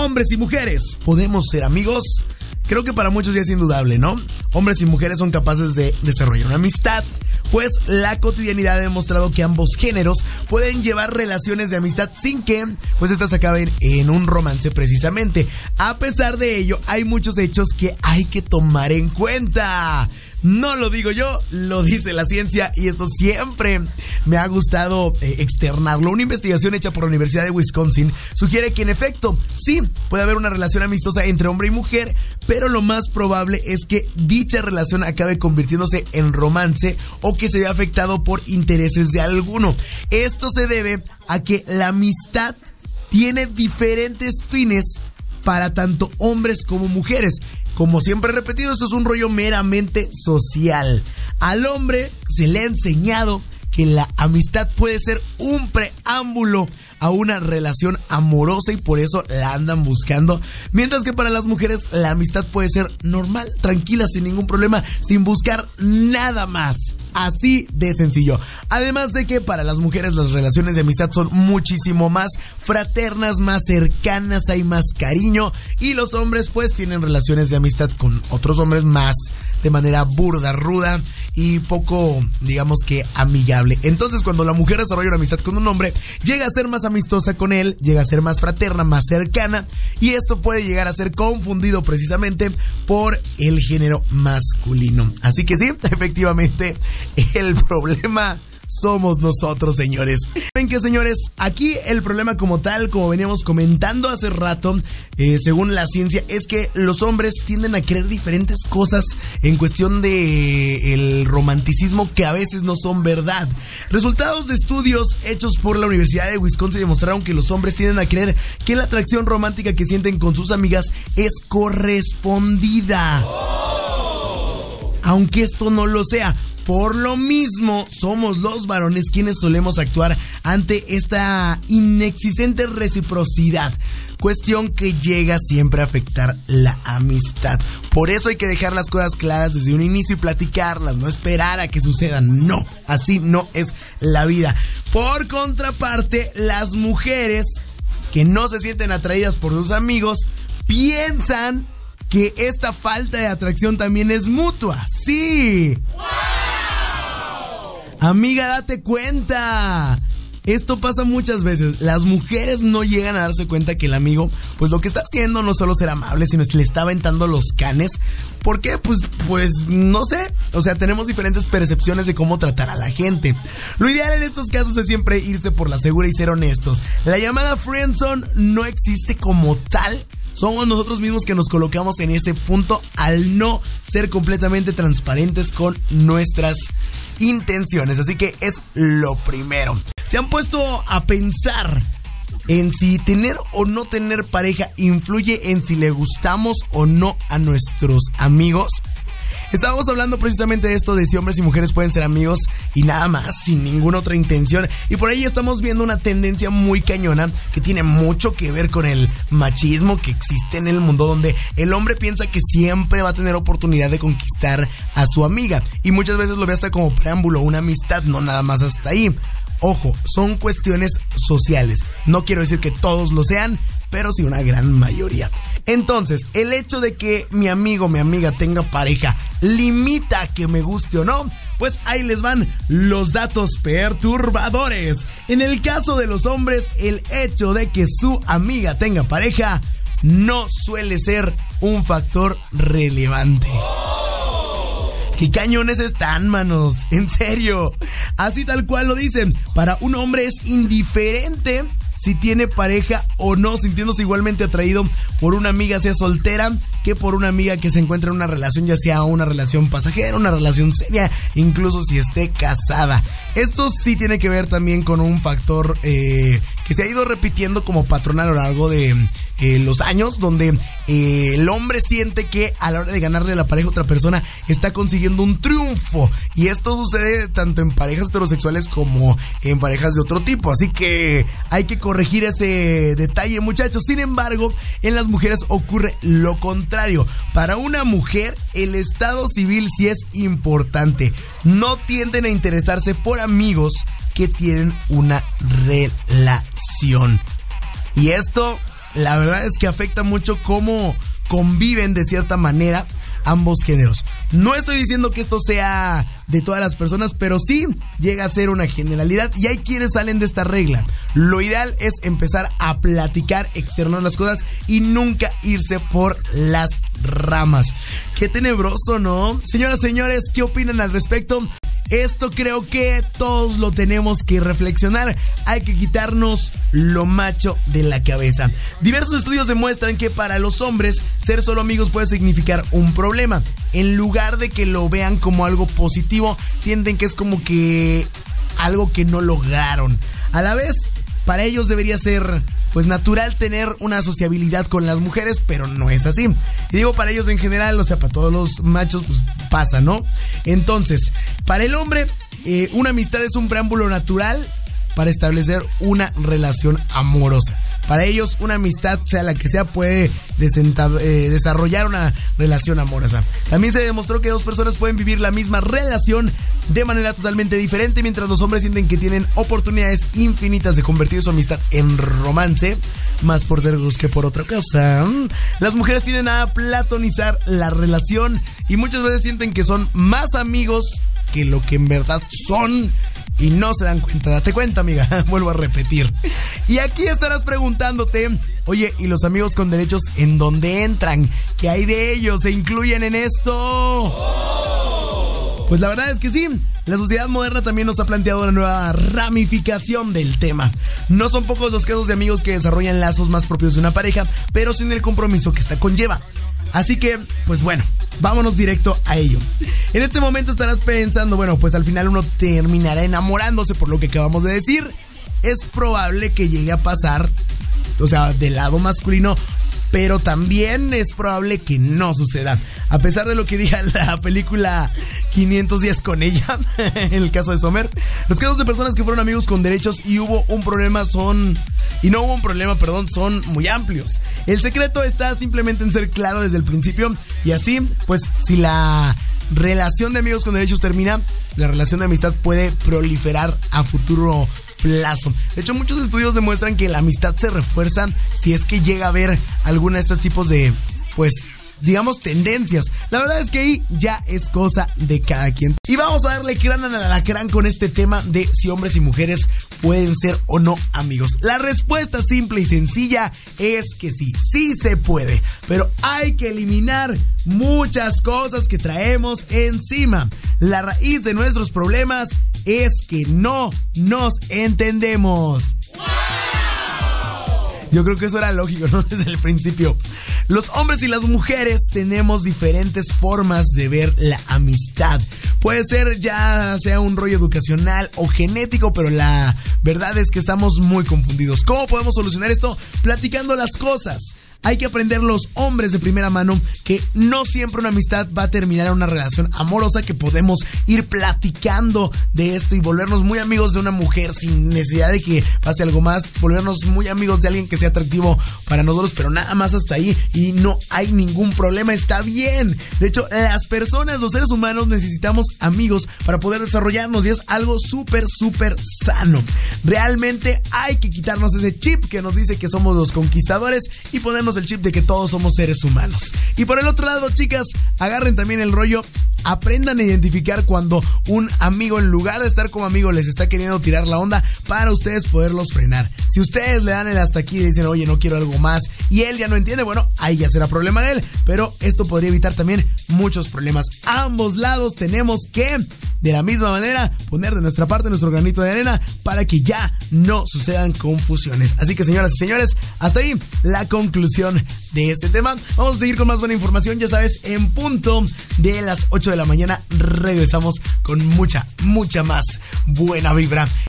hombres y mujeres, ¿podemos ser amigos? Creo que para muchos ya es indudable, ¿no? Hombres y mujeres son capaces de desarrollar una amistad, pues la cotidianidad ha demostrado que ambos géneros pueden llevar relaciones de amistad sin que pues estas acaben en un romance precisamente. A pesar de ello, hay muchos hechos que hay que tomar en cuenta. No lo digo yo, lo dice la ciencia y esto siempre me ha gustado eh, externarlo. Una investigación hecha por la Universidad de Wisconsin sugiere que en efecto, sí, puede haber una relación amistosa entre hombre y mujer, pero lo más probable es que dicha relación acabe convirtiéndose en romance o que se vea afectado por intereses de alguno. Esto se debe a que la amistad tiene diferentes fines para tanto hombres como mujeres. Como siempre he repetido, esto es un rollo meramente social. Al hombre se le ha enseñado que la amistad puede ser un preámbulo a una relación amorosa y por eso la andan buscando. Mientras que para las mujeres la amistad puede ser normal, tranquila, sin ningún problema, sin buscar nada más. Así de sencillo. Además de que para las mujeres las relaciones de amistad son muchísimo más fraternas, más cercanas, hay más cariño. Y los hombres pues tienen relaciones de amistad con otros hombres más de manera burda, ruda y poco, digamos que amigable. Entonces cuando la mujer desarrolla una amistad con un hombre, llega a ser más amistosa con él, llega a ser más fraterna, más cercana. Y esto puede llegar a ser confundido precisamente por el género masculino. Así que sí, efectivamente el problema somos nosotros, señores. Ven que, señores, aquí el problema como tal, como veníamos comentando hace rato, eh, según la ciencia, es que los hombres tienden a creer diferentes cosas en cuestión de el romanticismo que a veces no son verdad. Resultados de estudios hechos por la Universidad de Wisconsin demostraron que los hombres tienden a creer que la atracción romántica que sienten con sus amigas es correspondida. Aunque esto no lo sea, por lo mismo, somos los varones quienes solemos actuar ante esta inexistente reciprocidad, cuestión que llega siempre a afectar la amistad. Por eso hay que dejar las cosas claras desde un inicio y platicarlas, no esperar a que sucedan. No, así no es la vida. Por contraparte, las mujeres que no se sienten atraídas por sus amigos piensan que esta falta de atracción también es mutua. Sí. Amiga, date cuenta. Esto pasa muchas veces. Las mujeres no llegan a darse cuenta que el amigo, pues lo que está haciendo no solo ser amable, sino que le está aventando los canes. ¿Por qué? Pues, pues no sé. O sea, tenemos diferentes percepciones de cómo tratar a la gente. Lo ideal en estos casos es siempre irse por la segura y ser honestos. La llamada friendzone no existe como tal. Somos nosotros mismos que nos colocamos en ese punto al no ser completamente transparentes con nuestras intenciones. Así que es lo primero. ¿Se han puesto a pensar en si tener o no tener pareja influye en si le gustamos o no a nuestros amigos? Estábamos hablando precisamente de esto de si hombres y mujeres pueden ser amigos y nada más, sin ninguna otra intención. Y por ahí estamos viendo una tendencia muy cañona que tiene mucho que ver con el machismo que existe en el mundo donde el hombre piensa que siempre va a tener oportunidad de conquistar a su amiga. Y muchas veces lo ve hasta como preámbulo, una amistad, no nada más hasta ahí. Ojo, son cuestiones sociales. No quiero decir que todos lo sean, pero sí una gran mayoría. Entonces, el hecho de que mi amigo, mi amiga tenga pareja, limita que me guste o no. Pues ahí les van los datos perturbadores. En el caso de los hombres, el hecho de que su amiga tenga pareja no suele ser un factor relevante. ¿Qué cañones están, manos? En serio. Así tal cual lo dicen. Para un hombre es indiferente si tiene pareja o no, sintiéndose igualmente atraído por una amiga, sea soltera, que por una amiga que se encuentra en una relación, ya sea una relación pasajera, una relación seria, incluso si esté casada. Esto sí tiene que ver también con un factor eh, que se ha ido repitiendo como patrón a lo largo de eh, los años, donde eh, el hombre siente que a la hora de ganarle la pareja a otra persona está consiguiendo un triunfo. Y esto sucede tanto en parejas heterosexuales como en parejas de otro tipo. Así que hay que corregir ese detalle, muchachos. Sin embargo, en las mujeres ocurre lo contrario. Para una mujer, el estado civil sí es importante. No tienden a interesarse por amigos que tienen una relación. Y esto la verdad es que afecta mucho cómo conviven de cierta manera ambos géneros. No estoy diciendo que esto sea de todas las personas, pero sí llega a ser una generalidad y hay quienes salen de esta regla. Lo ideal es empezar a platicar, externar las cosas y nunca irse por las ramas. Qué tenebroso, ¿no? Señoras, señores, ¿qué opinan al respecto? Esto creo que todos lo tenemos que reflexionar. Hay que quitarnos lo macho de la cabeza. Diversos estudios demuestran que para los hombres ser solo amigos puede significar un problema. En lugar de que lo vean como algo positivo, sienten que es como que algo que no lograron. A la vez, para ellos debería ser pues natural tener una sociabilidad con las mujeres, pero no es así. Y digo para ellos en general, o sea, para todos los machos, pues pasa, ¿no? Entonces, para el hombre, eh, una amistad es un preámbulo natural para establecer una relación amorosa. Para ellos, una amistad, sea la que sea, puede eh, desarrollar una relación amorosa. También se demostró que dos personas pueden vivir la misma relación de manera totalmente diferente, mientras los hombres sienten que tienen oportunidades infinitas de convertir su amistad en romance, más por dergos que por otra cosa. Las mujeres tienden a platonizar la relación y muchas veces sienten que son más amigos que lo que en verdad son y no se dan cuenta. Date cuenta, amiga. Vuelvo a repetir. Y aquí estarás preguntándote, oye, ¿y los amigos con derechos en dónde entran? ¿Qué hay de ellos? ¿Se incluyen en esto? Pues la verdad es que sí, la sociedad moderna también nos ha planteado una nueva ramificación del tema. No son pocos los casos de amigos que desarrollan lazos más propios de una pareja, pero sin el compromiso que esta conlleva. Así que, pues bueno, vámonos directo a ello. En este momento estarás pensando, bueno, pues al final uno terminará enamorándose por lo que acabamos de decir. Es probable que llegue a pasar, o sea, del lado masculino, pero también es probable que no suceda. A pesar de lo que diga la película 500 días con ella, en el caso de Sommer, los casos de personas que fueron amigos con derechos y hubo un problema son, y no hubo un problema, perdón, son muy amplios. El secreto está simplemente en ser claro desde el principio y así, pues si la relación de amigos con derechos termina, la relación de amistad puede proliferar a futuro plazo. De hecho, muchos estudios demuestran que la amistad se refuerza si es que llega a haber alguna de estos tipos de, pues, digamos, tendencias. La verdad es que ahí ya es cosa de cada quien. Y vamos a darle crán a la crán con este tema de si hombres y mujeres pueden ser o no amigos. La respuesta simple y sencilla es que sí, sí se puede. Pero hay que eliminar muchas cosas que traemos encima. La raíz de nuestros problemas es que no nos entendemos. Yo creo que eso era lógico, ¿no? Desde el principio. Los hombres y las mujeres tenemos diferentes formas de ver la amistad. Puede ser ya sea un rollo educacional o genético, pero la verdad es que estamos muy confundidos. ¿Cómo podemos solucionar esto? Platicando las cosas hay que aprender los hombres de primera mano que no siempre una amistad va a terminar en una relación amorosa, que podemos ir platicando de esto y volvernos muy amigos de una mujer sin necesidad de que pase algo más, volvernos muy amigos de alguien que sea atractivo para nosotros, pero nada más hasta ahí y no hay ningún problema, está bien. De hecho, las personas, los seres humanos necesitamos amigos para poder desarrollarnos y es algo súper, súper sano. Realmente hay que quitarnos ese chip que nos dice que somos los conquistadores y ponernos el chip de que todos somos seres humanos. Y por el otro lado, chicas, agarren también el rollo aprendan a identificar cuando un amigo en lugar de estar como amigo les está queriendo tirar la onda para ustedes poderlos frenar. Si ustedes le dan el hasta aquí y dicen, oye, no quiero algo más y él ya no entiende, bueno, ahí ya será problema de él, pero esto podría evitar también muchos problemas. Ambos lados tenemos que, de la misma manera, poner de nuestra parte nuestro granito de arena para que ya no sucedan confusiones. Así que, señoras y señores, hasta ahí la conclusión de este tema. Vamos a seguir con más buena información, ya sabes, en punto de las 8 de la mañana regresamos con mucha, mucha más buena vibra.